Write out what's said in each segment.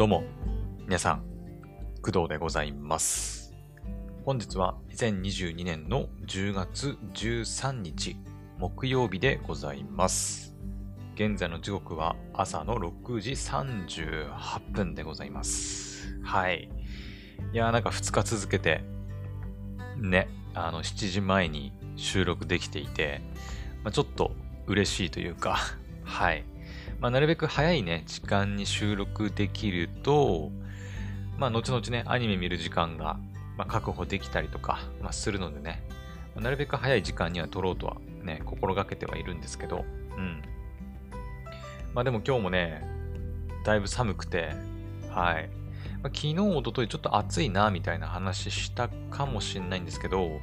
どうも、皆さん、工藤でございます。本日は2022年の10月13日、木曜日でございます。現在の時刻は朝の6時38分でございます。はい。いやーなんか2日続けて、ね、あの7時前に収録できていて、まあ、ちょっと嬉しいというか、はい。まあ、なるべく早いね、時間に収録できると、まあ、後々ね、アニメ見る時間が、ま、確保できたりとか、ま、するのでね、まなるべく早い時間には撮ろうとはね、心がけてはいるんですけど、うん。まあでも今日もね、だいぶ寒くて、はい。まあ、昨日、一昨日ちょっと暑いな、みたいな話したかもしれないんですけど、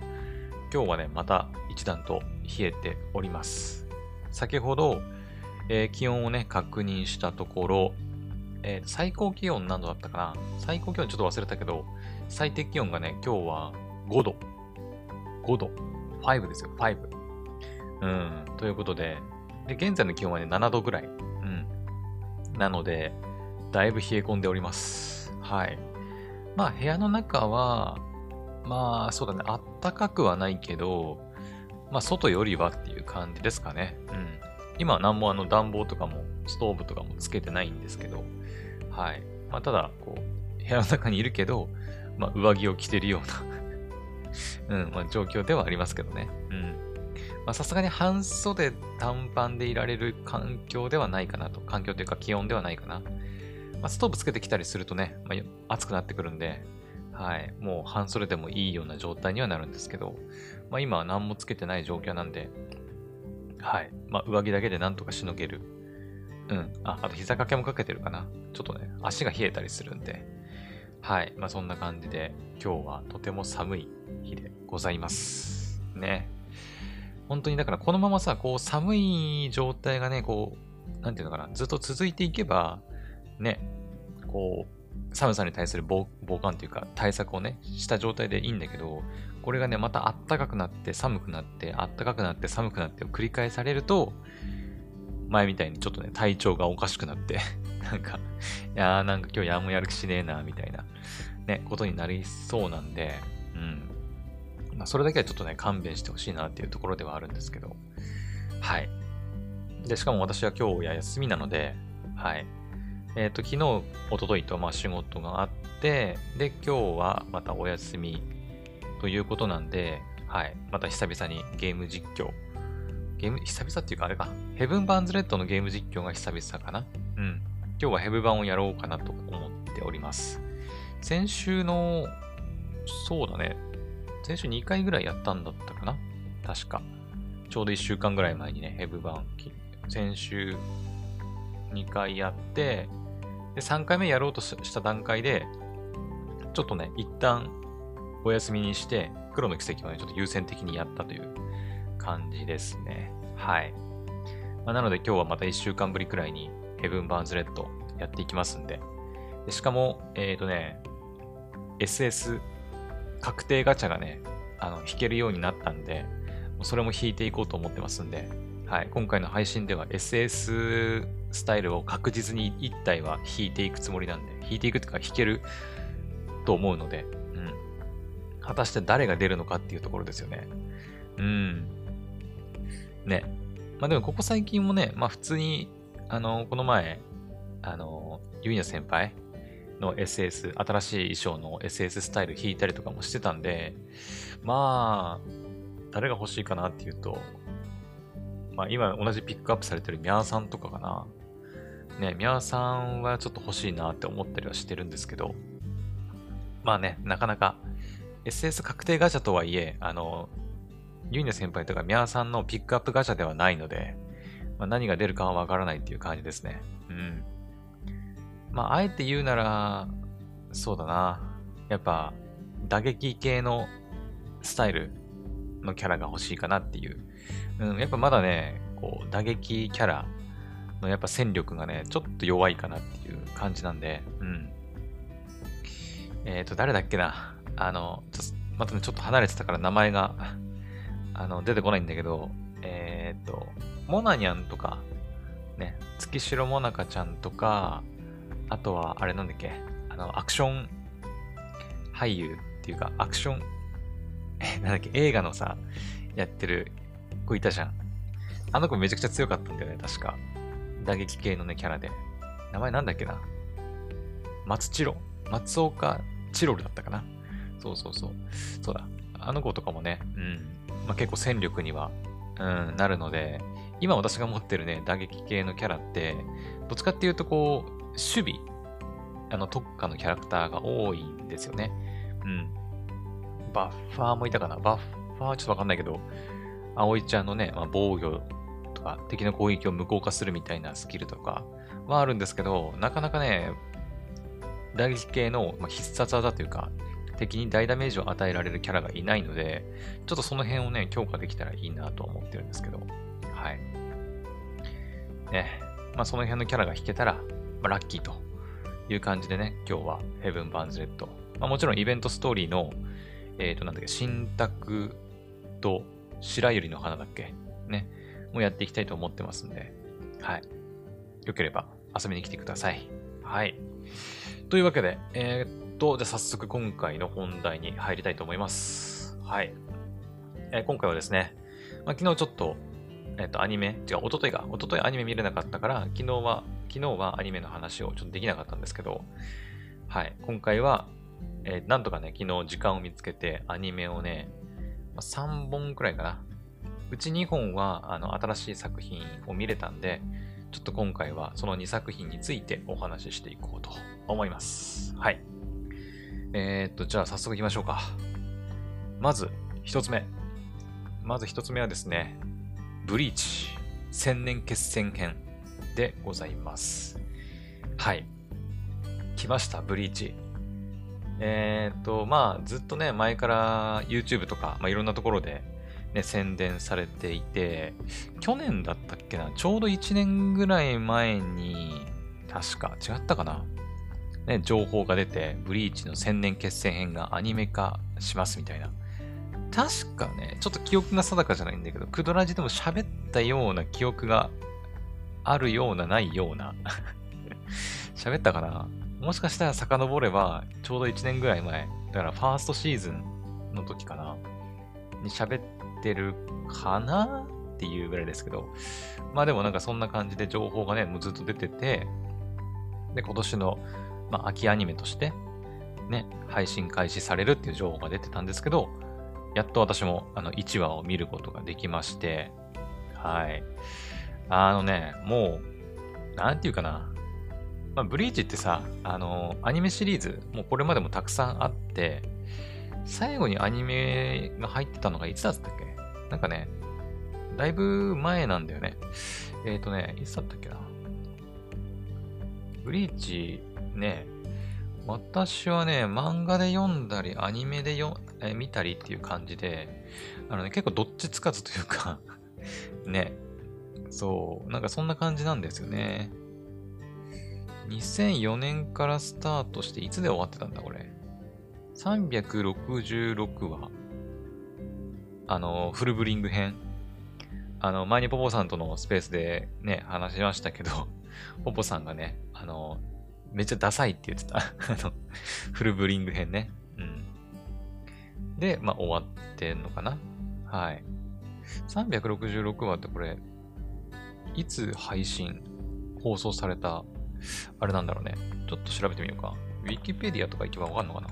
今日はね、また一段と冷えております。先ほど、えー気温をね、確認したところ、えー最高気温何度だったかな？最高気温ちょっと忘れたけど、最低気温がね、今日は5度。5度。5ですよ、5。うん、ということで、で、現在の気温はね、7度ぐらい。うん。なので、だいぶ冷え込んでおります。はい。まあ、部屋の中は、まあ、そうだね、あったかくはないけど、まあ、外よりはっていう感じですかね。うん。今は何もあの暖房とかも、ストーブとかもつけてないんですけど、はい。まあ、ただ、こう、部屋の中にいるけど、まあ、上着を着てるような、うん、まあ、状況ではありますけどね。うん。まあ、さすがに半袖短パンでいられる環境ではないかなと。環境というか気温ではないかな。まあ、ストーブつけてきたりするとね、まあ、暑くなってくるんで、はい。もう半袖でもいいような状態にはなるんですけど、まあ、今は何もつけてない状況なんで、はい。まあ、上着だけでなんとかしのげる。うん。あ、あと膝掛けもかけてるかな。ちょっとね、足が冷えたりするんで。はい。まあ、そんな感じで、今日はとても寒い日でございます。ね。本当にだからこのままさ、こう寒い状態がね、こう、なんていうのかな、ずっと続いていけば、ね、こう、寒さに対する防防寒というか対策をね、した状態でいいんだけど、これがね、また暖かくなって寒くなって、暖かくなって寒くなってを繰り返されると、前みたいにちょっとね、体調がおかしくなって、なんか、いやーなんか今日やんもやる気しねえな、みたいな、ね、ことになりそうなんで、うん。まあ、それだけはちょっとね、勘弁してほしいなっていうところではあるんですけど、はい。で、しかも私は今日や休みなので、はい。えっ、と、昨日、一昨日とまあ仕事があって、で、今日はまたお休みということなんで、はい。また久々にゲーム実況。ゲーム、久々っていうかあれか。ヘブン・バンズ・レッドのゲーム実況が久々かな。うん。今日はヘブ版をやろうかなと思っております。先週の、そうだね。先週2回ぐらいやったんだったかな確か。ちょうど1週間ぐらい前にね、ヘブ版、先週2回やって、で、3回目やろうとした段階で、ちょっとね、一旦お休みにして、黒の奇跡をね、ちょっと優先的にやったという感じですね。はい。まあ、なので今日はまた1週間ぶりくらいにヘブン・バーンズ・レッドやっていきますんで。でしかも、えっ、ー、とね、SS 確定ガチャがね、あの、引けるようになったんで、それも引いていこうと思ってますんで、はい、今回の配信では SS スタイルを確実に1体は引いていくつもりなんで、引いていくというか引けると思うので、果たして誰が出るのかっていうところですよね。うん。ね。まあでもここ最近もね、まあ普通に、あの、この前、あの、ユイナ先輩の SS、新しい衣装の SS スタイル引いたりとかもしてたんで、まあ、誰が欲しいかなっていうと、まあ今同じピックアップされてるミャーさんとかかな。ね、ミャーさんはちょっと欲しいなって思ったりはしてるんですけど、まあね、なかなか SS 確定ガチャとはいえ、あの、ユイナ先輩とかミャーさんのピックアップガチャではないので、まあ、何が出るかはわからないっていう感じですね。うん。まあ、あえて言うなら、そうだな。やっぱ、打撃系のスタイルのキャラが欲しいかなっていう。うん、やっぱまだね、こう、打撃キャラのやっぱ戦力がね、ちょっと弱いかなっていう感じなんで、うん。えっ、ー、と、誰だっけな。あの、ちょまたね、ちょっと離れてたから名前が、あの、出てこないんだけど、えっ、と、モナニャンとか、ね、月城モナカちゃんとか、あとは、あれなんだっけあの、アクション俳優っていうか、アクション、え、なんだっけ映画のさ、やってる子いたじゃん。あの子めちゃくちゃ強かったんだよね、確か。打撃系のね、キャラで。名前なんだっけな松チロ松岡チロルだったかなそうそうそう。そうだ。あの子とかもね、うん。まあ、結構戦力には、うん、なるので、今私が持ってるね、打撃系のキャラって、どっちかっていうとこう、守備、あの特化のキャラクターが多いんですよね。うん。バッファーもいたかなバッファーちょっとわかんないけど、葵ちゃんのね、まあ、防御とか、敵の攻撃を無効化するみたいなスキルとかはあるんですけど、なかなかね、打撃系の、必殺技というか、敵に大ダメージを与えられるキャラがいないので、ちょっとその辺をね、強化できたらいいなと思ってるんですけど、はい。ね、まあその辺のキャラが引けたら、まあ、ラッキーという感じでね、今日はヘブン・バンズ・レッド。まあもちろんイベントストーリーの、えっ、ー、となんだっけ、新宅と白百合の花だっけね、もうやっていきたいと思ってますんで、はい。よければ遊びに来てください。はい。というわけで、えー、と、じゃ早速今回の本題に入りたいと思います。はい。えー、今回はですね、まあ、昨日ちょっと、えっと、アニメ、違う、一昨日が、一昨日アニメ見れなかったから、昨日は、昨日はアニメの話をちょっとできなかったんですけど、はい。今回は、えー、なんとかね、昨日時間を見つけて、アニメをね、まあ、3本くらいかな。うち2本は、あの、新しい作品を見れたんで、ちょっと今回はその2作品についてお話ししていこうと思います。はい。えー、っと、じゃあ早速行きましょうか。まず、一つ目。まず一つ目はですね、ブリーチ千年決戦編でございます。はい。来ました、ブリーチ。えー、っと、まあ、ずっとね、前から YouTube とか、まあ、いろんなところで、ね、宣伝されていて、去年だったっけな、ちょうど1年ぐらい前に、確か、違ったかなね、情報が出て、ブリーチの千年決戦編がアニメ化しますみたいな。確かね、ちょっと記憶が定かじゃないんだけど、クドラジでも喋ったような記憶があるような、ないような。喋ったかな？もしかしたら遡れば、ちょうど1年ぐらい前、だからファーストシーズンの時かな？に喋ってるかな？っていうぐらいですけど、まあでもなんかそんな感じで情報がね、もうずっと出てて、で、今年のまあ、秋アニメとして、ね、配信開始されるっていう情報が出てたんですけど、やっと私もあの1話を見ることができまして、はい。あのね、もう、なんていうかな。まあ、ブリーチってさ、あの、アニメシリーズ、もうこれまでもたくさんあって、最後にアニメが入ってたのがいつだったっけ？なんかね、だいぶ前なんだよね。えっ、ー、とね、いつだったっけな？ブリーチね、私はね、漫画で読んだり、アニメでよえ見たりっていう感じで、あのね、結構どっちつかずというか ね、そう、なんかそんな感じなんですよね。2004年からスタートして、いつで終わってたんだ、これ？366話。あの、フルブリング編。あの、前にポポさんとのスペースでね、話しましたけど、ポポさんがね、あの、めっちゃダサいって言ってた。あの、フルブリング編ね。うん。で、まあ終わってんのかなはい。366話ってこれ、いつ配信、放送された、あれなんだろうね。ちょっと調べてみようか。ウィキペディアとか行けばわかんのかな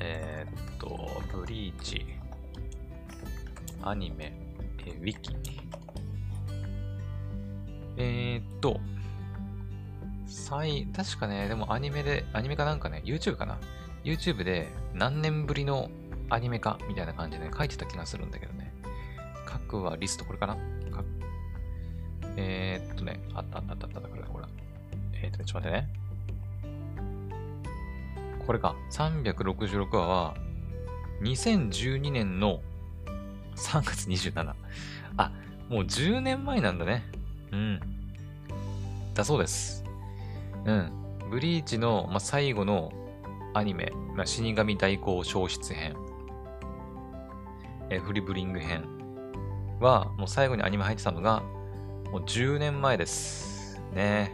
えー、っと、ブリーチ、アニメ、えウィキ。えー、っと、最、確かね、でもアニメで、アニメかなんかね、YouTube かな ?YouTube で何年ぶりのアニメかみたいな感じで、ね、書いてた気がするんだけどね。各はリスト、これかな？えー、っとね、あったあったあったあった、これだ、これえー、っとね、ちょっと待ってね。これか。366話は、2012年の3月27。あ、もう10年前なんだね。うん。だそうです。うん。ブリーチの、まあ、最後のアニメ、まあ、死神代行消失編、えフリブリング編は、もう最後にアニメ入ってたのが、もう10年前です。ね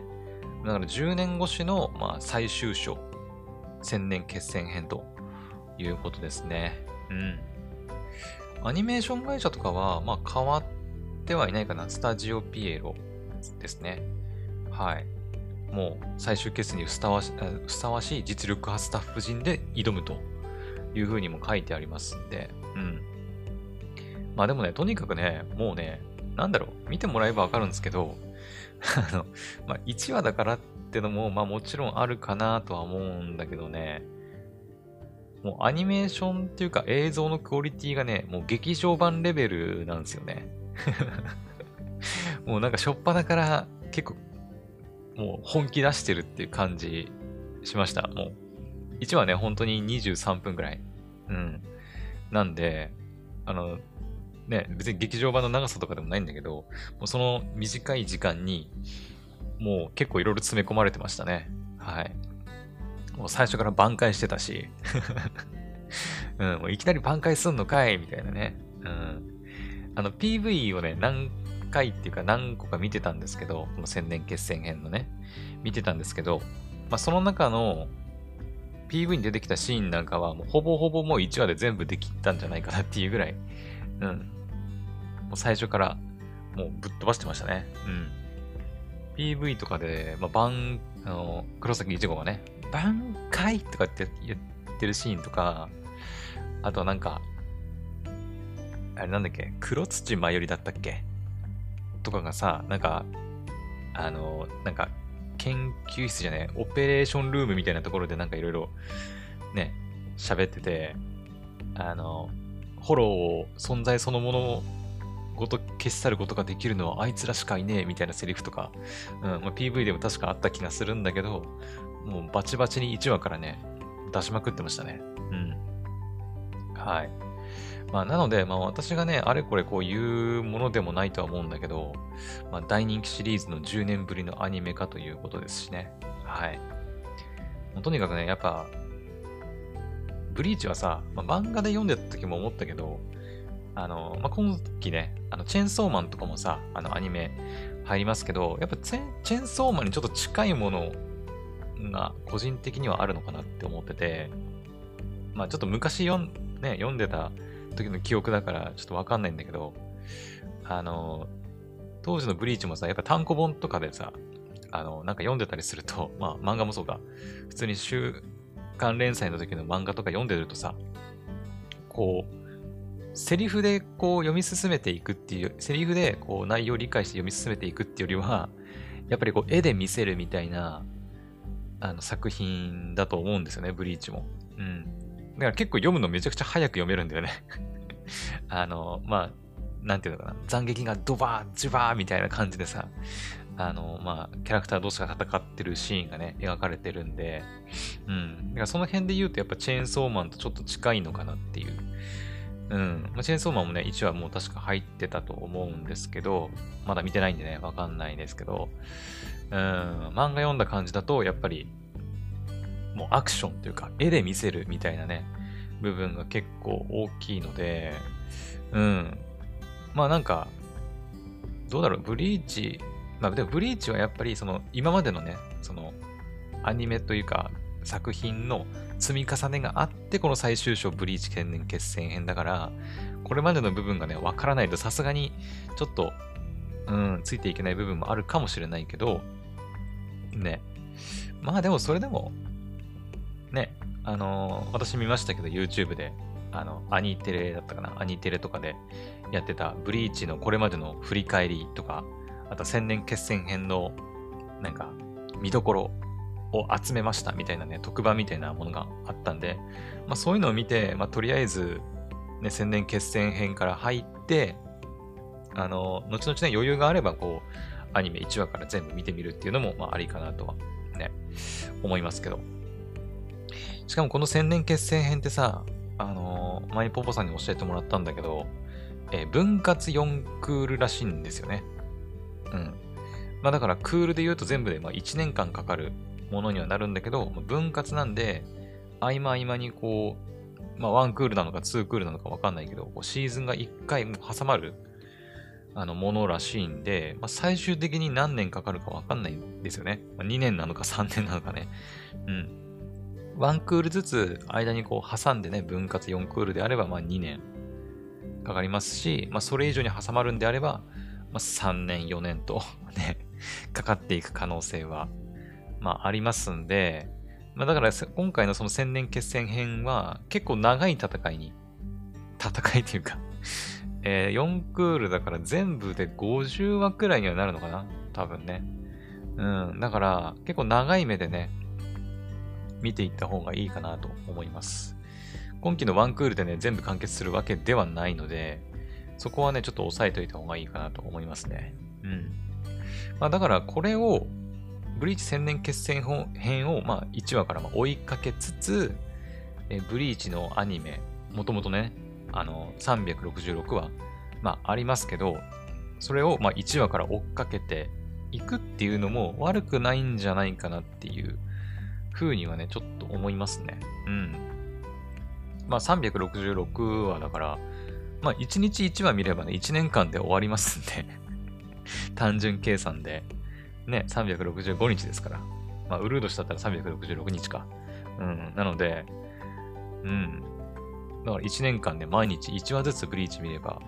だから10年越しの、まあ、最終章、千年決戦編ということですね。うん。アニメーション会社とかは、まあ変わってはいないかな。スタジオピエロですね。はい。もう最終決戦にふさわしふさわしい実力派スタッフ陣で挑むというふうにも書いてありますんで、うん。まあでもね、とにかくね、もうね、なんだろう、見てもらえばわかるんですけど、あの、まあ1話だからってのも、まあもちろんあるかなとは思うんだけどね、もうアニメーションっていうか映像のクオリティがね、もう劇場版レベルなんですよね。もうなんかしょっぱなから結構もう本気出してるっていう感じしました。もう1話ね、本当に23分ぐらい。うん。なんで、あの、ね、別に劇場版の長さとかでもないんだけど、もうその短い時間に、もう結構いろいろ詰め込まれてましたね。はい。もう最初から挽回してたし、うん、もういきなり挽回すんのかいみたいなね。うん。あの、PV をね、何回っていうか何個か見てたんですけど、この千年決戦編のね、見てたんですけど、まあ、その中の PV に出てきたシーンなんかは、もうほぼほぼもう1話で全部できたんじゃないかなっていうぐらい、うん。もう最初からもうぶっ飛ばしてましたね。うん。PV とかで、まあ、バン、あの、黒崎一護がね、挽回とかって言ってるシーンとか、あとなんか、あれなんだっけ黒土まよりだったっけとかがさ、なんか、あの、なんか、研究室じゃねオペレーションルームみたいなところでなんかいろいろね、喋ってて、あの、ホローを存在そのものごと消し去ることができるのはあいつらしかいねえみたいなセリフとか、うんまあ、PV でも確かあった気がするんだけど、もうバチバチに1話からね、出しまくってましたね。うん。はい。まあ、なので、まあ、私がね、あれこれこう言うものでもないとは思うんだけど、まあ、大人気シリーズの10年ぶりのアニメ化ということですしね。はい。もうとにかくね、やっぱ、ブリーチはさ、まあ、漫画で読んでた時も思ったけど、あの、まあ、今期ね、あの、チェンソーマンとかもさ、あの、アニメ入りますけど、やっぱチェーンソーマンにちょっと近いものが個人的にはあるのかなって思ってて、まあちょっと昔読ん,、ね、読んでた時の記憶だからちょっとわかんないんだけど、あの、当時のブリーチもさ、やっぱ単行本とかでさ、あの、なんか読んでたりすると、まあ漫画もそうか、普通に週刊連載の時の漫画とか読んでるとさ、こう、セリフでこう読み進めていくっていう、セリフでこう内容を理解して読み進めていくっていうよりは、やっぱりこう絵で見せるみたいな、あの作品だと思うんですよね、ブリーチも。うん。だから結構読むのめちゃくちゃ早く読めるんだよね あの、まあ、なんていうのかな。斬撃がドバー、ジュバーみたいな感じでさ、あの、まあ、キャラクター同士が戦ってるシーンがね、描かれてるんで、うん。だからその辺で言うとやっぱチェーンソーマンとちょっと近いのかなっていう。うん。まあ、チェーンソーマンもね、1話もう確か入ってたと思うんですけど、まだ見てないんでね、わかんないですけど、うん、漫画読んだ感じだと、やっぱり、もうアクションというか、絵で見せるみたいなね、部分が結構大きいので、うん。まあなんか、どうだろう、ブリーチ、まあでもブリーチはやっぱりその今までのね、そのアニメというか作品の積み重ねがあってこの最終章ブリーチ天然決戦編だから、これまでの部分がね、わからないとさすがにちょっと、うん、ついていけない部分もあるかもしれないけど、ね。まあでもそれでも、ね、あのー、私見ましたけど YouTube で、あの、アニテレだったかなアニテレとかでやってたブリーチのこれまでの振り返りとか、あと千年決戦編のなんか見どころを集めましたみたいなね、特番みたいなものがあったんで、まあそういうのを見て、まあとりあえず、ね、千年決戦編から入って、あの、後々ね、余裕があれば、こう、アニメ1話から全部見てみるっていうのも、まあありかなとは、ね、思いますけど。しかもこの千年決戦編ってさ、あのー、前にポポさんに教えてもらったんだけど、えー、分割4クールらしいんですよね。うん。まあだからクールで言うと全部でま1年間かかるものにはなるんだけど、分割なんで、合間合間にこう、まあ1クールなのか2クールなのかわかんないけど、こうシーズンが1回挟まるあの、ものらしいんで、まあ、最終的に何年かかるかわかんないんですよね。まあ、2年なのか3年なのかね。うん。ワンクールずつ間にこう挟んでね、分割4クールであれば、まあ2年かかりますし、まあそれ以上に挟まるんであれば、まあ3年、4年と ね、かかっていく可能性は、まあありますんで、まあだから今回のその千年決戦編は結構長い戦いに、戦いというか え、4クールだから全部で50話くらいにはなるのかな？多分ね。うん。だから結構長い目でね、見ていった方がいいかなと思います。今期のワンクールでね、全部完結するわけではないので、そこはね、ちょっと押さえといた方がいいかなと思いますね。うん。まあだからこれを、ブリーチ千年決戦編を、まあ1話から追いかけつつ、えブリーチのアニメ、もともとね、あの、366話、まあ、ありますけど、それを、まあ、1話から追っかけていくっていうのも悪くないんじゃないかなっていう風にはね、ちょっと思いますね。うん。まあ、366話だから、まあ、1日1話見ればね、1年間で終わりますんで 単純計算で、ね、365日ですから。まあ、ウルードしたったら366日か。うん。なので、うん。だから1年間で毎日1話ずつブリーチ見れば、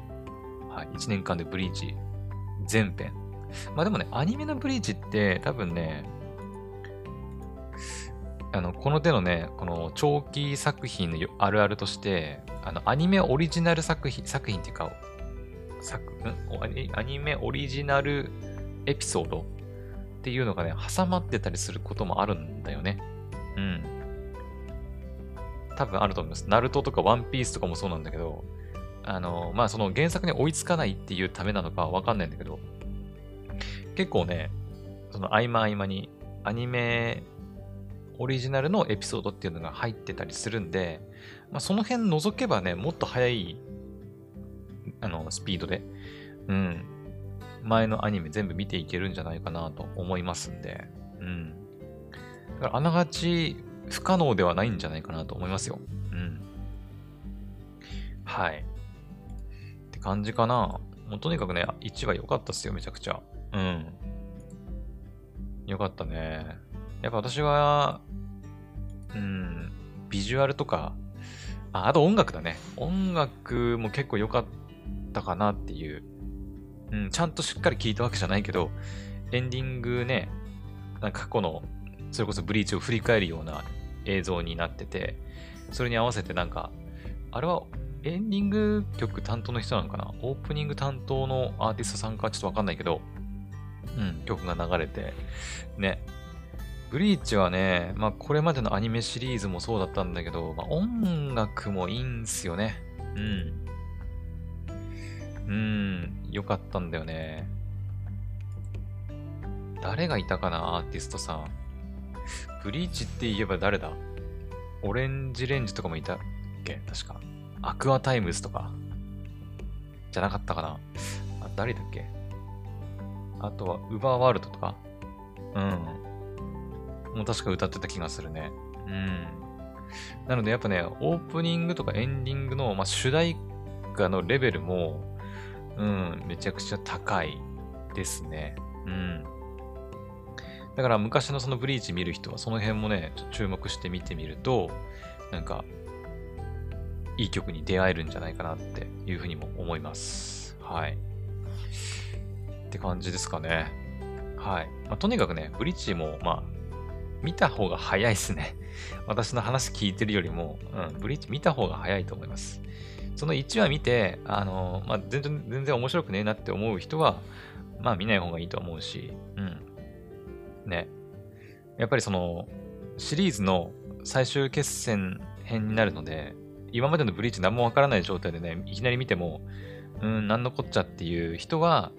はい、1年間でブリーチ全編。まあでもね、アニメのブリーチって多分ね、あの、この手のね、この長期作品のあるあるとして、あの、アニメオリジナル作品、作品っていうか、作、ん？アニメオリジナルエピソードっていうのがね、挟まってたりすることもあるんだよね。うん。多分あると思います。ナルトとかワンピースとかもそうなんだけど、あの、まあその原作に追いつかないっていうためなのかわかんないんだけど、結構ね、その合間合間にアニメオリジナルのエピソードっていうのが入ってたりするんで、まあ、その辺除けばね、もっと早い、あの、スピードで、うん、前のアニメ全部見ていけるんじゃないかなと思いますんで、うん。だからあながち不可能ではないんじゃないかなと思いますよ。うん。はい。って感じかな。もうとにかくね、1話良かったっすよ、めちゃくちゃ。うん。良かったね。やっぱ私は、うん、ビジュアルとか、ああと音楽だね。音楽も結構良かったかなっていう。うん、ちゃんとしっかり聴いたわけじゃないけど、エンディングね、なんか過去の、それこそブリーチを振り返るような映像になってて、それに合わせてなんか、あれはエンディング曲担当の人なのかな？オープニング担当のアーティストさんかちょっとわかんないけど、うん、曲が流れて、ね。ブリーチはね、まあこれまでのアニメシリーズもそうだったんだけど、まあ、音楽もいいんすよね。うん。うん、よかったんだよね。誰がいたかな、アーティストさん。ブリーチって言えば誰だ？ ORANGE RANGE とかもいたっけ？確か。 Aqua Timez とか。じゃなかったかなあ、誰だっけ？あとは、 UVERworld とかうん。もう確か歌ってた気がするね。うん。なのでやっぱね、オープニングとかエンディングの、まあ、主題歌のレベルも、うん、めちゃくちゃ高いですね。うん。だから昔のそのブリーチ見る人はその辺もね、注目して見てみると、なんか、いい曲に出会えるんじゃないかなっていうふうにも思います。はい。って感じですかね。はい。まあ、とにかくね、ブリッジも、まあ、見た方が早いですね。私の話聞いてるよりも、うん、ブリッジ見た方が早いと思います。その1話見て、あのまあ、全然、全然面白くねえなって思う人は、まあ見ない方がいいと思うし、うん。ね。やっぱりその、シリーズの最終決戦編になるので、今までのブリーチ何もわからない状態でね、いきなり見ても、うん、なんのこっちゃっていう人は、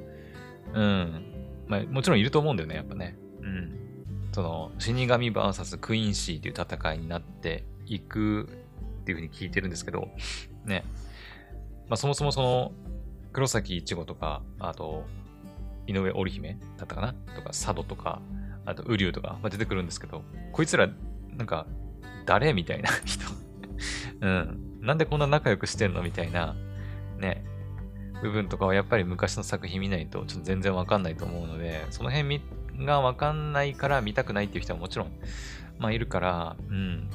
うん、まあ、もちろんいると思うんだよね、やっぱね。その、死神 VS クイーンシーっていう戦いになっていくっていうふうに聞いてるんですけど、ね。まあ、そもそもその、黒崎一護とか、あと、井上織姫だったかな？とか、佐渡とか、あと、ウリュウとか、ま、出てくるんですけど、こいつら、なんか、誰みたいな 人うん。なんでこんな仲良くしてんのみたいな、ね。部分とかはやっぱり昔の作品見ないとちょっと全然わかんないと思うので、その辺見がわかんないから見たくないっていう人はもちろん、まあいるから、うん。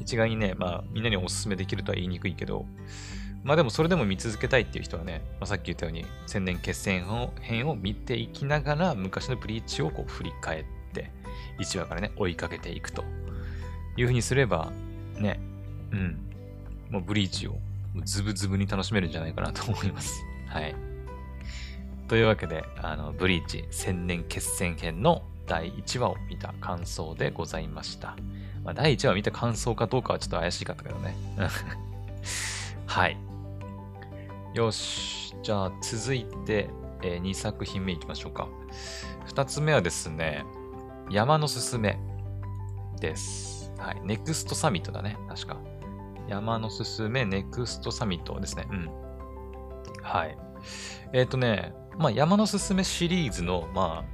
一概にね、まあみんなにお勧めできるとは言いにくいけど、まあでもそれでも見続けたいっていう人はね、まあ、さっき言ったように千年決戦編を見ていきながら昔のブリーチをこう振り返って1話からね追いかけていくというふうにすればね、うん、もうブリーチをズブズブに楽しめるんじゃないかなと思います。はい。というわけで、あの、ブリーチ千年決戦編の第1話を見た感想でございました。まあ、第1話を見た感想かどうかはちょっと怪しかったけどね。はい。よし。じゃあ、続いて、えー、2作品目いきましょうか。2つ目はですね、山のすすめです。はい。ネクストサミットだね。確か。山のすすめネクストサミットですね。うん。はい。えっ、ー、とね、まあ、山のすすめシリーズの、ま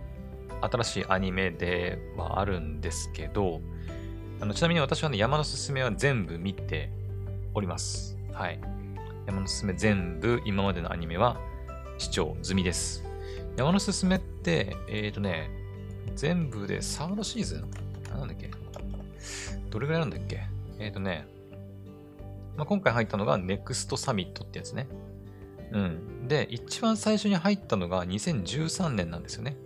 あ、新しいアニメではあるんですけど、あのちなみに私はね、山のすすめは全部見ております。はい。山のすすめ全部今までのアニメは視聴済みです。山のすすめって、えっ、ー、とね、全部でサードシーズン？なんだっけ？どれぐらいなんだっけ？えっ、ー、とね、まあ、今回入ったのがネクストサミットってやつね。うん。で、一番最初に入ったのが2013年なんですよね。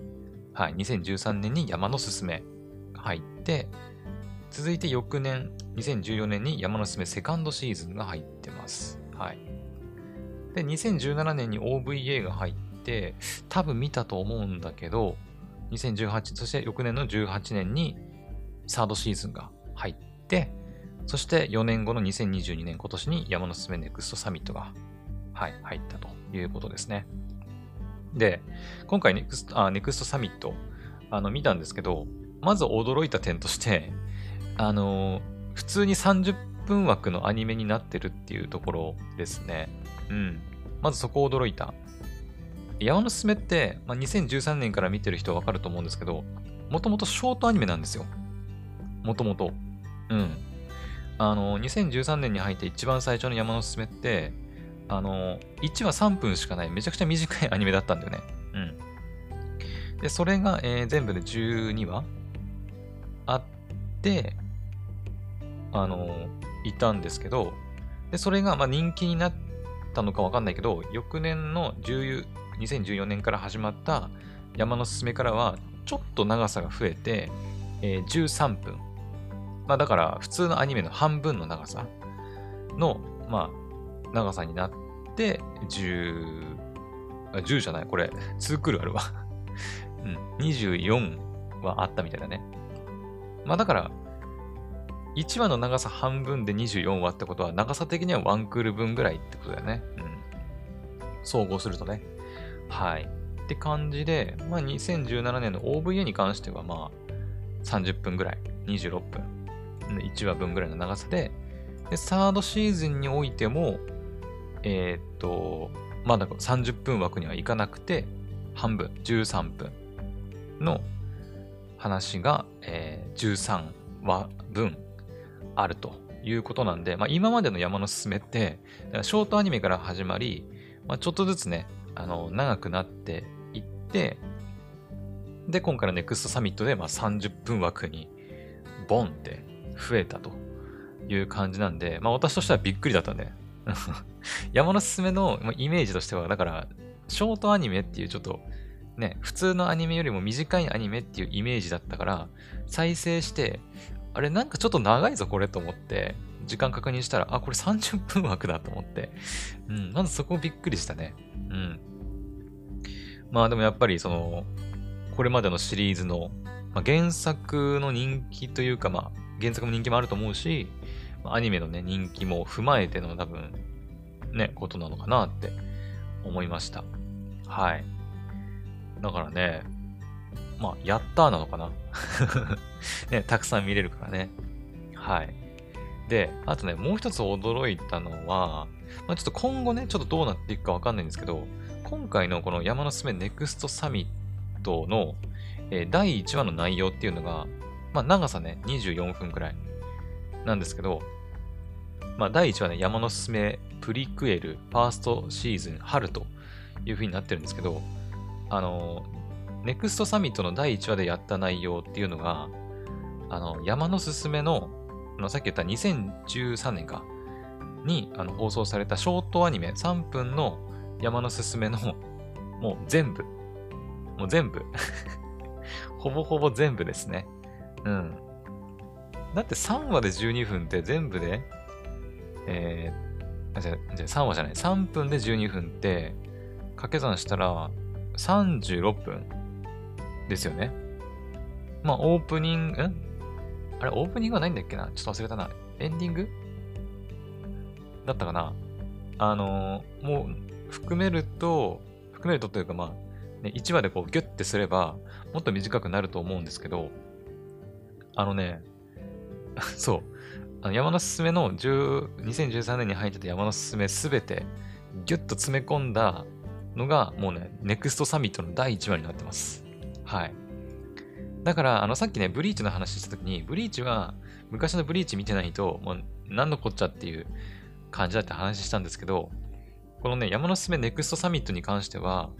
はい。2013年に山のすすめが入って、続いて翌年、2014年に山のすすめセカンドシーズンが入ってます。はい。で、2017年に OVA が入って、多分見たと思うんだけど、2018、そして翌年の18年にサードシーズンが入って、そして4年後の2022年今年に山のすすめネクストサミットが、はい、入ったということですね。で、今回ネクストあネクストサミット、あの、見たんですけど、まず驚いた点として、あの、普通に30分枠のアニメになってるっていうところですね。うん。まずそこ驚いた。山のすすめって、まあ、2013年から見てる人はわかると思うんですけど、もともとショートアニメなんですよ。もともと。うん。あの、2013年に入って一番最初の山のすすめって、あの、1話3分しかないめちゃくちゃ短いアニメだったんだよね。うん。で、それが、えー、全部で12話あって、あの、いたんですけど、で、それがま人気になったのかわかんないけど、翌年の2014年から始まった山のすすめからは、ちょっと長さが増えて、えー、13分。まあだから普通のアニメの半分の長さの、まあ、長さになって、10、あ、10じゃない、これ、2クールあるわ うん、24はあったみたいだね。まあだから、1話の長さ半分で24話ってことは、長さ的にはワンクール分ぐらいってことだよね。うん。総合するとね。はい。って感じで、まあ2017年の OVA に関してはまあ30分ぐらい、26分、1話分ぐらいの長さで、で、サードシーズンにおいても、えー、っと、まだ30分枠にはいかなくて、半分、13分の話が、えー、13話分あるということなんで、まあ、今までの山のすすめって、ショートアニメから始まり、まあ、ちょっとずつね、あの、長くなっていって、で、今回のネクストサミットで、まあ、30分枠に、ボンって増えたという感じなんで、まあ、私としてはびっくりだったんで、山のすすめのイメージとしては、だから、ショートアニメっていうちょっと、ね、普通のアニメよりも短いアニメっていうイメージだったから、再生して、あれなんかちょっと長いぞこれと思って、時間確認したら、あ、これ30分枠だと思って。うん、まずそこびっくりしたね。うん。まあでもやっぱりその、これまでのシリーズの、まあ、原作の人気というか、まあ原作も人気もあると思うし、アニメのね、人気も踏まえての多分、ね、ことなのかなって思いました。はい。だからね、まあ、やったーなのかな ね、たくさん見れるからね。はい。で、あとね、もう一つ驚いたのは、まあ、ちょっと今後ね、ちょっとどうなっていくかわかんないんですけど、今回のこの山のすめネクストサミットの、えー、第1話の内容っていうのが、まあ、長さね、24分くらいなんですけど、まあ、第1話ね、山のすすめプリクエル、ファーストシーズン、春という風になってるんですけど、あの、ネクストサミットの第1話でやった内容っていうのが、あの、山のすすめの、あのさっき言った2013年か、にあの放送されたショートアニメ3分の山のすすめの、もう全部、もう全部 ほぼほぼ全部ですね。うん。だって3話で12分って全部で、えー、じゃじゃ3話じゃない。3分で12分って、掛け算したら36分ですよね。まあ、オープニング、ん？あれ、オープニングはないんだっけな？ちょっと忘れたな。エンディング？だったかな？あのー、もう、含めると、含めるとというか、まあ、ね、1話でこうギュッてすれば、もっと短くなると思うんですけど、あのね、そう、あの山のすすめの2013年に入ってた山のすすめすべてギュッと詰め込んだのが、もうね、ネクストサミットの第1話になってます。はい。だから、あの、さっきね、ブリーチの話したときに、ブリーチは、昔のブリーチ見てないと、もう、何のこっちゃっていう感じだって話したんですけど、このね、山のすすめネクストサミットに関しては、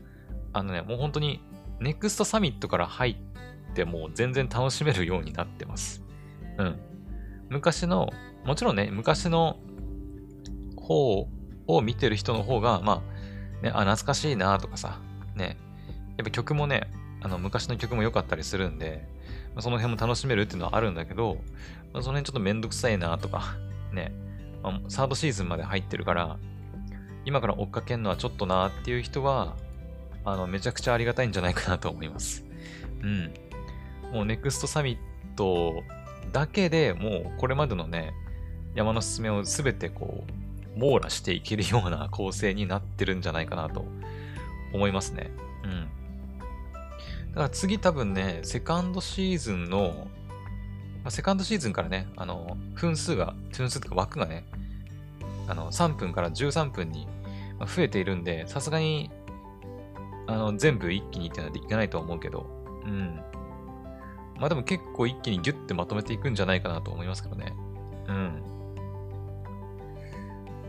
あのね、もう本当に、ネクストサミットから入ってもう全然楽しめるようになってます。うん。昔の、もちろんね、昔の方を見てる人の方が、まあ、ね、あ、懐かしいなとかさ、ね、やっぱ曲もね、あの、昔の曲も良かったりするんで、まあ、その辺も楽しめるっていうのはあるんだけど、まあ、その辺ちょっとめんどくさいなとか、ね、まあ、サードシーズンまで入ってるから、今から追っかけるのはちょっとなっていう人は、あの、めちゃくちゃありがたいんじゃないかなと思います。うん。もうネクストサミットだけでもうこれまでのね、山のすすめをすべてこう、網羅していけるような構成になってるんじゃないかなと思いますね。うん。だから次多分ね、セカンドシーズンの、まあ、セカンドシーズンからね、あの、分数が、分数とか枠がね、あの、3分から13分に増えているんで、さすがにあの、全部一気にってのはいけないと思うけど、うん。まあでも結構一気にギュッてまとめていくんじゃないかなと思いますけどね。うん。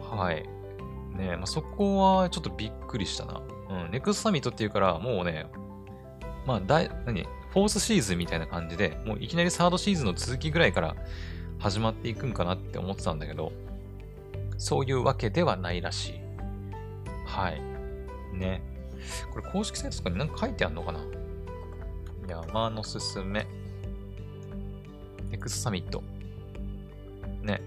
はい。ねまあ、そこはちょっとびっくりしたな。うん。ネクストサミットっていうから、もうね、まあ、だい、何？フォースシーズンみたいな感じで、もういきなりサードシーズンの続きぐらいから始まっていくんかなって思ってたんだけど、そういうわけではないらしい。はい。ね。これ公式サイトとかに何か書いてあるのかな？山のすすめ。エクスサミット。ね。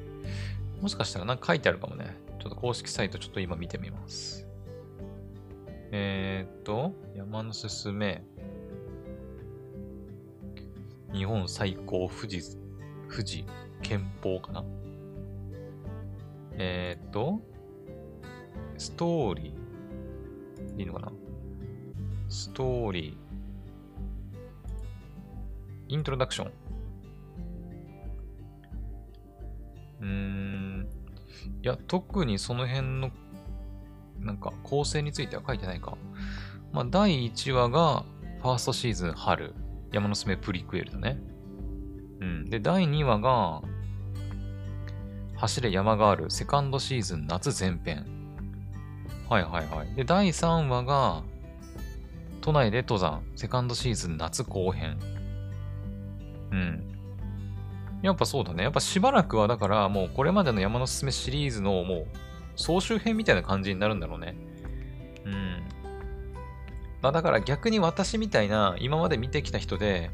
もしかしたら何か書いてあるかもね。ちょっと公式サイトちょっと今見てみます。えー、っと、山のすすめ。日本最高富士、富士憲法かな？えー、っと、ストーリーいいのかな？ストーリー、イントロダクション。うん、いや、特にその辺の、なんか、構成については書いてないか。まあ、第1話が、ファーストシーズン春、山のすめプリクエルだね。うん。で、第2話が、走れ山がある、セカンドシーズン夏前編。はいはいはい。で、第3話が、都内で登山、セカンドシーズン夏後編。うん。やっぱそうだね。やっぱしばらくはだからもうこれまでの山のすすめシリーズのもう総集編みたいな感じになるんだろうね。うん。まあだから逆に私みたいな今まで見てきた人で、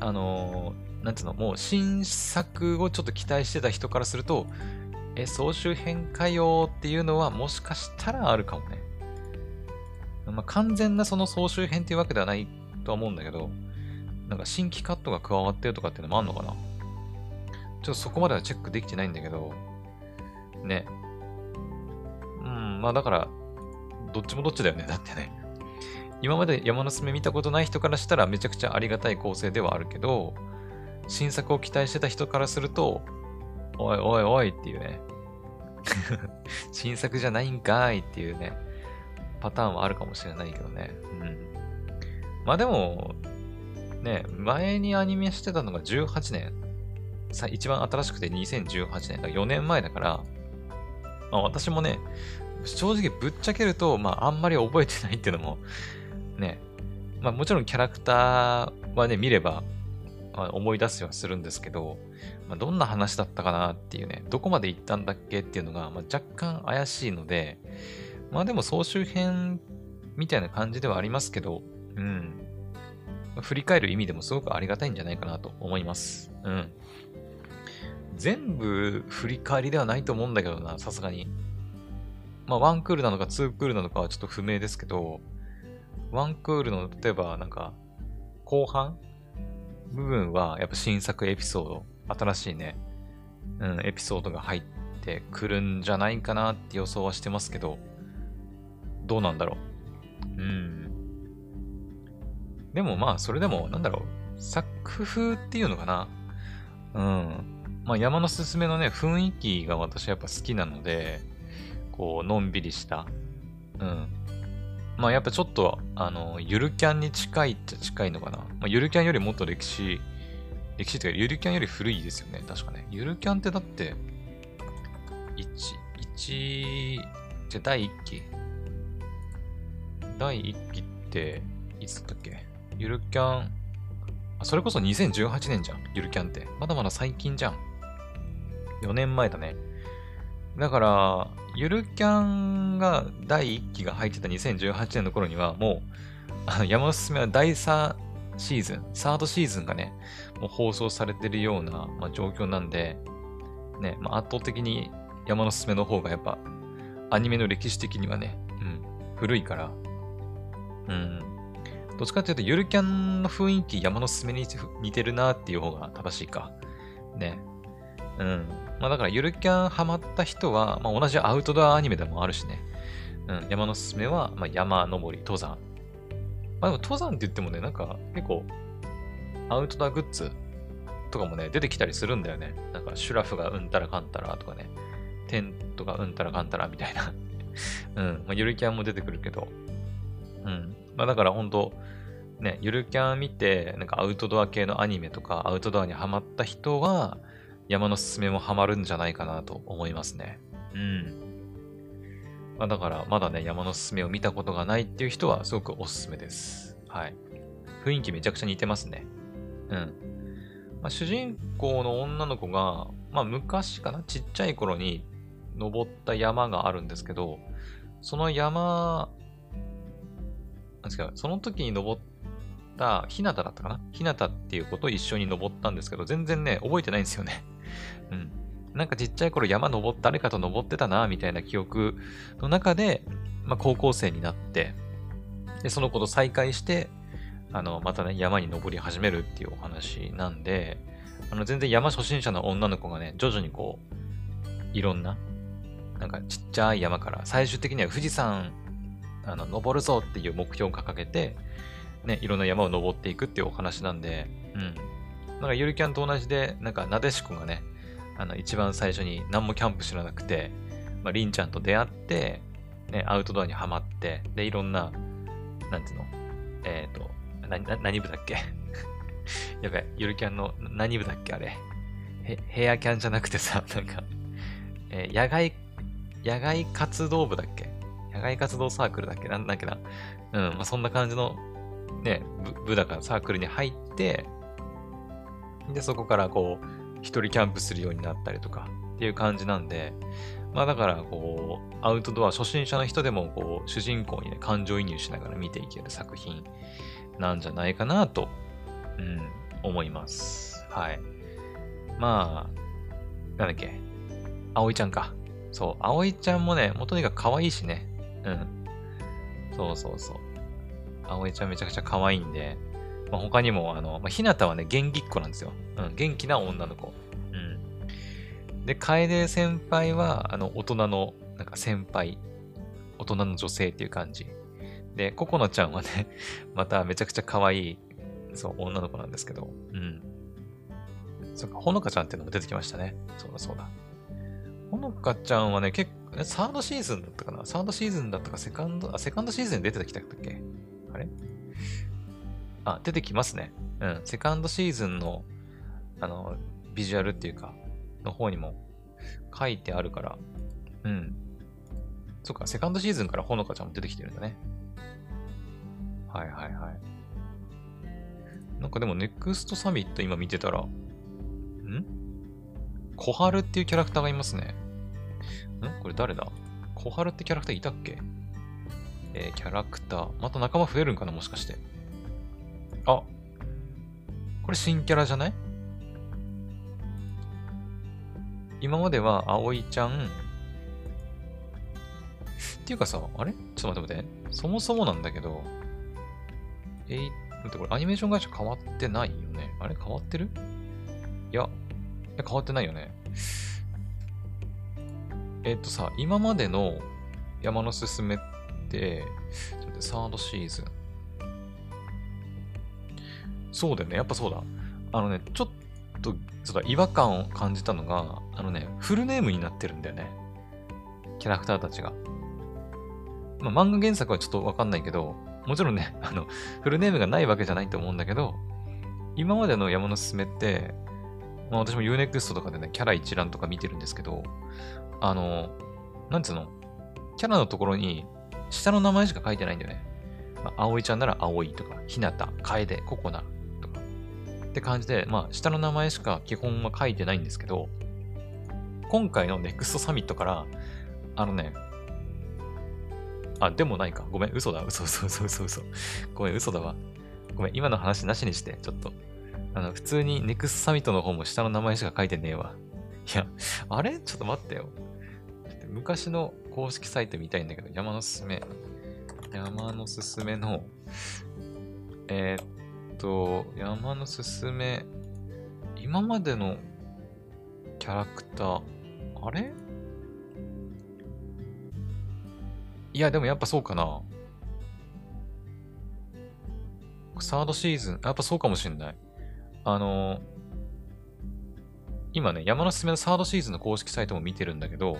あのー、なんつうの、もう新作をちょっと期待してた人からすると、え、総集編かよっていうのはもしかしたらあるかもね。まあ、完全なその総集編っていうわけではないとは思うんだけど、なんか新規カットが加わってるとかっていうのもあんのかな？ちょっとそこまではチェックできてないんだけど、ね。うん、まあだから、どっちもどっちだよね。だってね。今まで山のすめ見たことない人からしたらめちゃくちゃありがたい構成ではあるけど、新作を期待してた人からすると、おいおいおいっていうね。新作じゃないんかいっていうね。パターンはあるかもしれないけどね。うん。まあでも、ね、前にアニメしてたのが18年。一番新しくて2018年だ。4年前だから、まあ私もね、正直ぶっちゃけると、まああんまり覚えてないっていうのも、ね、まあもちろんキャラクターはね、見れば、まあ、思い出すようにするんですけど、まあ、どんな話だったかなっていうね、どこまで行ったんだっけっていうのが、まあ、若干怪しいので、まあでも総集編みたいな感じではありますけど、うん。振り返る意味でもすごくありがたいんじゃないかなと思います。うん。全部振り返りではないと思うんだけどな、さすがに。まあ、ワンクールなのかツークールなのかはちょっと不明ですけど、ワンクールの、例えばなんか、後半部分はやっぱ新作エピソード、新しいね、うん、エピソードが入ってくるんじゃないかなって予想はしてますけど、どうなんだろう。うん。でもまあ、それでも、なんだろう、作風っていうのかな。うん。まあ、山のすすめのね、雰囲気が私はやっぱ好きなので、こう、のんびりした。うん。まあ、やっぱちょっと、あの、ゆるキャンに近いっちゃ近いのかな。まあ、ゆるキャンよりもっと歴史、歴史っていうか、ゆるキャンより古いですよね。確かね。ゆるキャンってだって、1、1、じゃ第1期？第1期って、いつだったっけ？ゆるキャン、あ、それこそ2018年じゃん。ゆるキャンって。まだまだ最近じゃん。4年前だね。だから、ゆるキャンが第1期が入ってた2018年の頃には、もう、あの山のすすめは第3シーズン、サードシーズンがね、もう放送されてるような、まあ、状況なんで、ね、まあ、圧倒的に山のすすめの方がやっぱ、アニメの歴史的にはね、うん、古いから、うん、どっちかっていうと、ゆるキャンの雰囲気、山のすすめに似てるなっていう方が正しいか。ね。うん。まあだから、ゆるキャンハマった人は、まあ同じアウトドアアニメでもあるしね。うん。山のすすめは、まあ山登り、登山。まあでも登山って言ってもね、なんか結構、アウトドアグッズとかもね、出てきたりするんだよね。なんか、シュラフがうんたらかんたらとかね。テントがうんたらかんたらみたいな。うん。まあ、ゆるキャンも出てくるけど。うん。まあだから本当ね、ゆるキャン見て、なんかアウトドア系のアニメとかアウトドアにハマった人は、山のすすめもハマるんじゃないかなと思いますね。うん。まあ、だから、まだね、山のすすめを見たことがないっていう人は、すごくおすすめです。はい。雰囲気めちゃくちゃ似てますね。うん。まあ、主人公の女の子が、まあ、昔かな、ちっちゃい頃に登った山があるんですけど、その山違う、その時に登った日向だったかな？日向っていうことを一緒に登ったんですけど、全然ね、覚えてないんですよね。うん。なんかちっちゃい頃山登っ、誰かと登ってたな、みたいな記憶の中で、まあ、高校生になって、で、その子と再会して、あの、またね、山に登り始めるっていうお話なんで、あの、全然山初心者の女の子がね、徐々にこう、いろんな、なんかちっちゃい山から、最終的には富士山あの、登るぞっていう目標を掲げて、ね、いろんな山を登っていくっていうお話なんで、うん。なんかゆるキャンと同じで、なんかなでしこがね、あの、一番最初に何もキャンプ知らなくて、まあ、りんちゃんと出会って、ね、アウトドアにはまって、で、いろんな、なんていうのえっ、ー、と、な、な、何部だっけ？やべ、ゆるキャンの何部だっけあれ？へ、ヘアキャンじゃなくてさ、なんか、えー、野外、野外活動部だっけ？野外活動サークルだっけ？なんだっけな？うん、まあ、そんな感じの、ね、部だからサークルに入って、で、そこからこう、一人キャンプするようになったりとかっていう感じなんで、まあだからこう、アウトドア初心者の人でもこう、主人公にね、感情移入しながら見ていける作品なんじゃないかなと、うん、思います。はい。まあ、なんだっけ。葵ちゃんか。そう、葵ちゃんもね、もうとにかく可愛いしね。うん。そうそうそう。葵ちゃんめちゃくちゃ可愛いんで、まあ、他にも、あの、まあ、ひなたはね、元気っ子なんですよ。うん、元気な女の子。うん。で、楓先輩は、あの、大人の、なんか先輩、大人の女性っていう感じ。で、ココナちゃんはね、まためちゃくちゃ可愛い、そう、女の子なんですけど、うん。そっか、ほのかちゃんっていうのも出てきましたね。そうだそうだ。ほのかちゃんはね、結構、サードシーズンだったかな？サードシーズンだったか、セカンド、あ、セカンドシーズンに出てきたっけ？あれ？あ、出てきますね。うん。セカンドシーズンの、あの、ビジュアルっていうか、の方にも書いてあるから、うん。そっか、セカンドシーズンからほのかちゃんも出てきてるんだね。はいはいはい。なんかでも、ネクストサミット今見てたら、ん？小春っていうキャラクターがいますね。ん？これ誰だ？小春ってキャラクターいたっけ？えー、キャラクター。また仲間増えるんかな？もしかして。あこれ新キャラじゃない？今までは葵ちゃん。っていうかさ、あれ？ちょっと待って待って。そもそもなんだけど、えい、待ってこれアニメーション会社変わってないよね？あれ？変わってる？いや、変わってないよね。えっ、とさ、今までの山のすすめって、ちょっと待って、サードシーズン。そうだよね。やっぱそうだ。あのね、ちょっと、そうだ、違和感を感じたのが、あのね、フルネームになってるんだよね。キャラクターたちが。まあ、漫画原作はちょっとわかんないけど、もちろんね、あの、フルネームがないわけじゃないと思うんだけど、今までの山のすすめって、まあ、私も Unext とかでね、キャラ一覧とか見てるんですけど、あの、なんつうの、キャラのところに下の名前しか書いてないんだよね。まあ、葵ちゃんなら葵とか、ひなた、楓、ココナ。って感じで、まあ、下の名前しか基本は書いてないんですけど、今回の NEXT サミットから、あのね、あ、でもないか。ごめん、嘘だ。嘘嘘嘘嘘嘘。ごめん、嘘だわ。ごめん、今の話なしにして、ちょっと。あの、普通に NEXT サミットの方も下の名前しか書いてねえわ。いや、あれ？ちょっと待ってよ。昔の公式サイト見たいんだけど、山のすすめ。山のすすめの、えー、っと、山のすすめ、今までのキャラクター、あれ？いや、でもやっぱそうかな。サードシーズン、やっぱそうかもしんない。あのー、今ね、山のすすめのサードシーズンの公式サイトも見てるんだけど、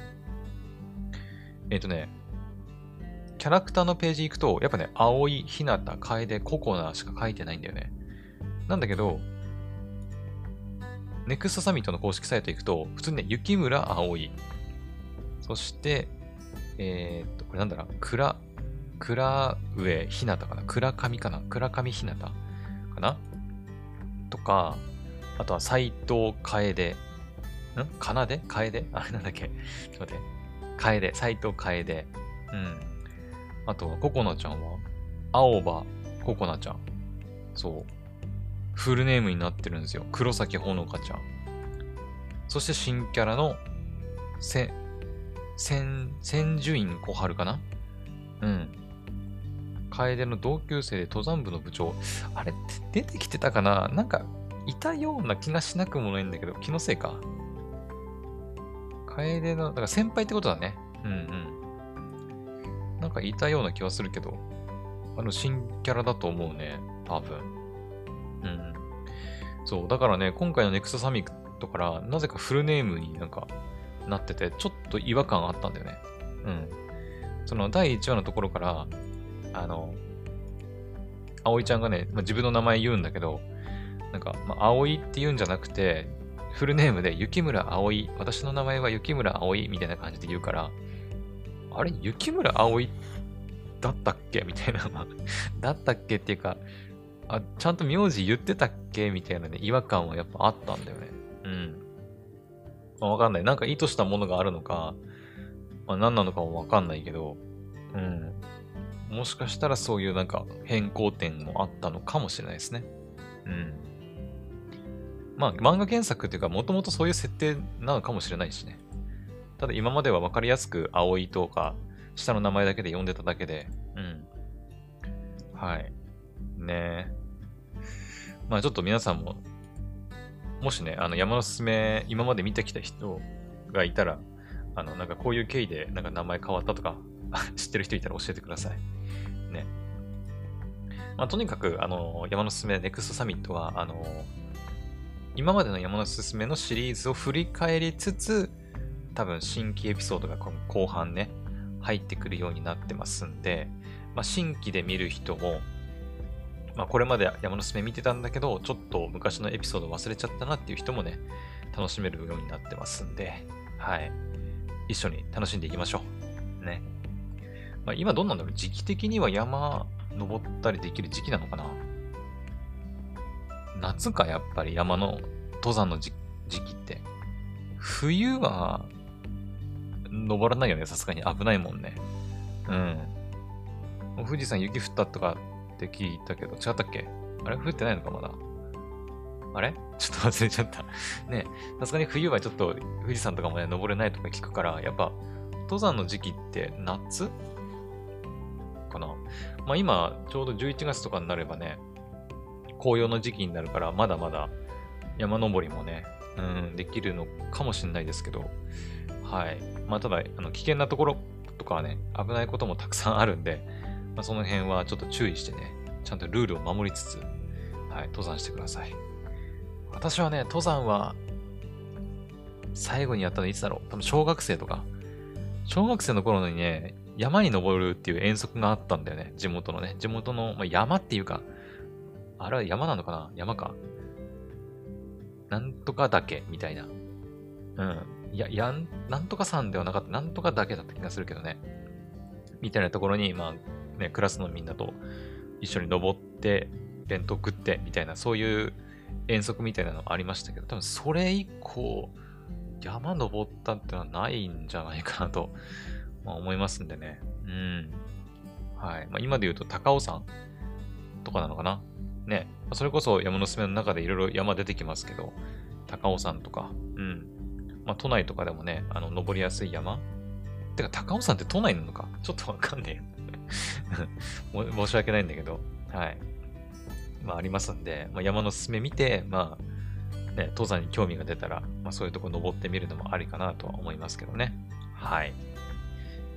えっ、ー、とね、キャラクターのページ行くと、やっぱね、葵、ひなた、楓、ココナしか書いてないんだよね。なんだけど、ネクストサミットの公式サイト行くと、普通にね、雪村葵。そして、えー、っと、これなんだろう、倉、倉上ひなたかな？倉上かな？倉上ひなたかな？とか、あとは斎藤楓。ん？かなで？楓？あれなんだっけ？ちょっと待って。楓、斎藤楓。うん。あとは、ココナちゃんは、青葉ココナちゃん。そう。フルネームになってるんですよ。黒崎ほのかちゃん。そして新キャラの、せ、千、千住院小春かな？うん。楓の同級生で登山部の部長。あれって出てきてたかな？なんか、いたような気がしなくもないんだけど、気のせいか。楓の、だから先輩ってことだね。うんうん。なんかいたような気はするけど、あの、新キャラだと思うね。多分。そう、だからね、今回のネクストサミットから、なぜかフルネームになんかなってて、ちょっと違和感あったんだよね。うん。その第1話のところから、あの、葵ちゃんがね、まあ、自分の名前言うんだけど、なんか、まあ、葵って言うんじゃなくて、フルネームで雪村葵、私の名前は雪村葵みたいな感じで言うから、あれ雪村葵だったっけ？みたいな。だったっけ？っていうか、あ、ちゃんと名字言ってたっけみたいなね、違和感はやっぱあったんだよね。うん。まあ、わかんない。なんか意図したものがあるのか、まあ、何なのかもわかんないけど、うん。もしかしたらそういうなんか変更点もあったのかもしれないですね。うん。まあ、漫画原作っていうか、もともとそういう設定なのかもしれないしね。ただ今までは分かりやすく葵とか、下の名前だけで呼んでただけで、うん。はい。ねまあちょっと皆さんも、もしね、あの山のすすめ、今まで見てきた人がいたら、あの、なんかこういう経緯でなんか名前変わったとか、知ってる人いたら教えてください。ね。まあとにかく、あの、山のすすめネクストサミットは、あの、今までの山のすすめのシリーズを振り返りつつ、多分新規エピソードが後半ね、入ってくるようになってますんで、まあ、新規で見る人も、まあ、これまで山のすめ見てたんだけど、ちょっと昔のエピソード忘れちゃったなっていう人もね、楽しめるようになってますんで、はい。一緒に楽しんでいきましょう。ね。まあ、今どうなんだろう？時期的には山登ったりできる時期なのかな？夏か、やっぱり山の登山の時期って。冬は、登らないよね、さすがに。危ないもんね。うん。富士山雪降ったとかって聞いたけど、違ったっけ？あれ？降ってないのか、まだ。あれ？ちょっと忘れちゃった。ねさすがに冬はちょっと富士山とかもね、登れないとか聞くから、やっぱ、登山の時期って夏？かな。まあ今、ちょうど11月とかになればね、紅葉の時期になるから、まだまだ山登りもね、うん、できるのかもしれないですけど、はい。まあただ、あの危険なところとかはね、危ないこともたくさんあるんで、まあ、その辺はちょっと注意してね、ちゃんとルールを守りつつ、はい、登山してください。私はね、登山は、最後にやったのいつだろう？多分小学生とか。小学生の頃にね、山に登るっていう遠足があったんだよね。地元のね。地元の、まあ、山っていうか、あれは山なのかな？山か。なんとか岳みたいな。うん。いや、やん、なんとか山ではなかった。なんとか岳だった気がするけどね。みたいなところに、まあ、ね、クラスのみんなと一緒に登って、弁当食って、みたいな、そういう遠足みたいなのありましたけど、多分それ以降、山登ったってのはないんじゃないかなと、まあ、思いますんでね。うん。はい。まあ、今で言うと高尾山とかなのかな。ね。それこそ山のすめの中でいろいろ山出てきますけど、高尾山とか、うん。まあ、都内とかでもね、あの、登りやすい山。てか、高尾山って都内なのか？ちょっとわかんねえ。申し訳ないんだけど、はい。まあ、ありますんで、まあ、山のすすめ見て、まあ、ね、登山に興味が出たら、まあ、そういうとこ登ってみるのもありかなとは思いますけどね。はい。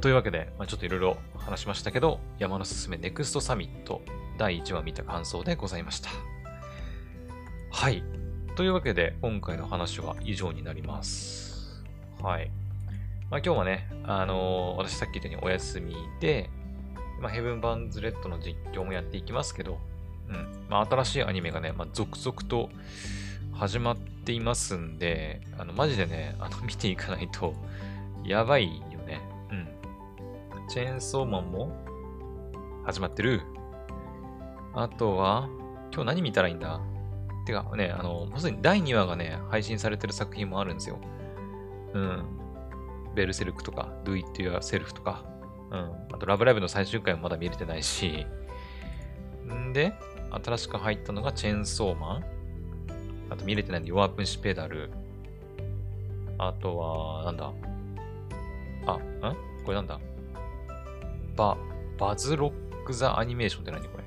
というわけで、まあ、ちょっといろいろ話しましたけど、山のすすめネクストサミット第1話見た感想でございました。はい。というわけで、今回の話は以上になります。はい。まあ、今日はね、あのー、私さっき言ったようにお休みで、まあ、ヘブン・バンズ・レッドの実況もやっていきますけど、うん。まあ、新しいアニメがね、まあ、続々と始まっていますんで、あの、マジでね、あの、見ていかないと、やばいよね。うん。チェーンソーマンも始まってる。あとは、今日何見たらいいんだ？てかね、あの、まさに第2話がね、配信されてる作品もあるんですよ。うん。ベルセルクとか、Do It Yourself とか、うん。あと、ラブライブの最終回もまだ見れてないし、んで、新しく入ったのがチェーンソーマン。あと見れてないんで、弱虫ペダル。あとは、なんだ。あ、ん？これなんだ。バ、バズロックザアニメーションって何これ？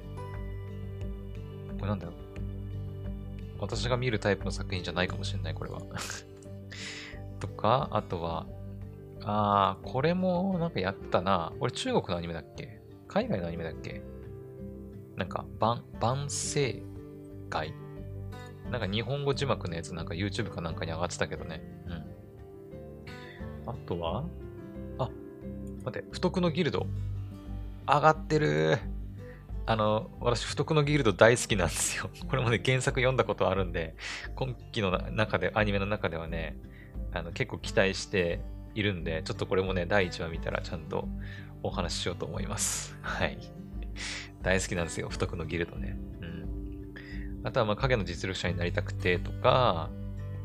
これなんだよ。私が見るタイプの作品じゃないかもしれない、これは。とか、あとは、あー、これもなんかやったな。これ中国のアニメだっけ？海外のアニメだっけ？なんか、万、万世会なんか日本語字幕のやつなんか YouTube かなんかに上がってたけどね。うん。あとは？あ、待って、不徳のギルド。上がってるあの、私、不徳のギルド大好きなんですよ。これもね、原作読んだことあるんで、今期の中で、アニメの中ではね、あの結構期待しているんで、ちょっとこれもね、第1話見たらちゃんとお話ししようと思います。はい。大好きなんですよ、不徳のギルドね。うん。あとは、まあ、影の実力者になりたくてとか、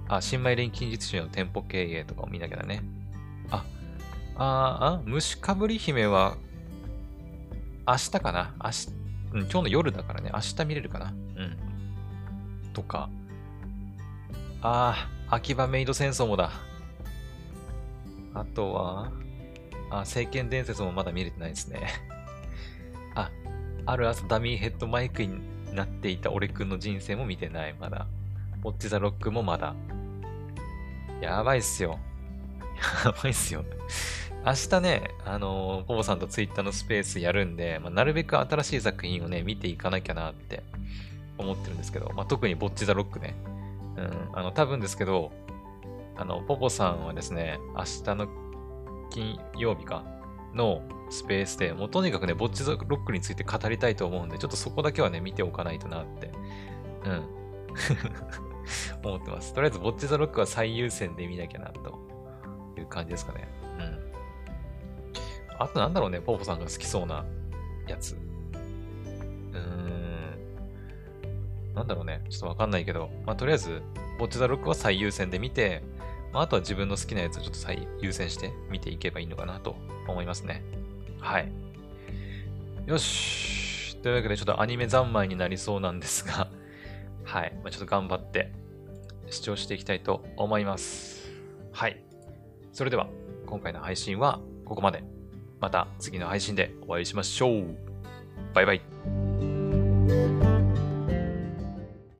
あ、新米錬金術師の店舗経営とかを見なきゃだね。あ、あ、あ、虫かぶり姫は、明日かな？明日、うん、今日の夜だからね、明日見れるかな？うん。とか、あ、秋葉メイド戦争もだ。あとは、あ、聖剣伝説もまだ見れてないですね。あ、ある朝ダミーヘッドマイクになっていた俺くんの人生も見てない、まだ。ポッチザロックもまだ。やばいっすよ。やばいっすよ。明日ね、あのー、ポポさんとツイッターのスペースやるんで、まあ、なるべく新しい作品をね、見ていかなきゃなって思ってるんですけど、まあ、特にボッチザロックね。うん、あの、多分ですけど、あの、ポポさんはですね、明日の金曜日かのスペースで、もうとにかくね、ボッチザロックについて語りたいと思うんで、ちょっとそこだけはね、見ておかないとなって、うん。思ってます。とりあえず、ボッチザロックは最優先で見なきゃな、という感じですかね。うん。あとなんだろうね、ポーポさんが好きそうなやつ。うーん。なんだろうね。ちょっとわかんないけど、まあ、とりあえず、ボッチザロックは最優先で見て、まあ、あとは自分の好きなやつをちょっと最優先して見ていけばいいのかなと思いますね。はい。よし。というわけで、ちょっとアニメ三昧になりそうなんですが、はい。まあ、ちょっと頑張って視聴していきたいと思います。はい。それでは、今回の配信はここまで。また次の配信でお会いしましょう。バイバイ。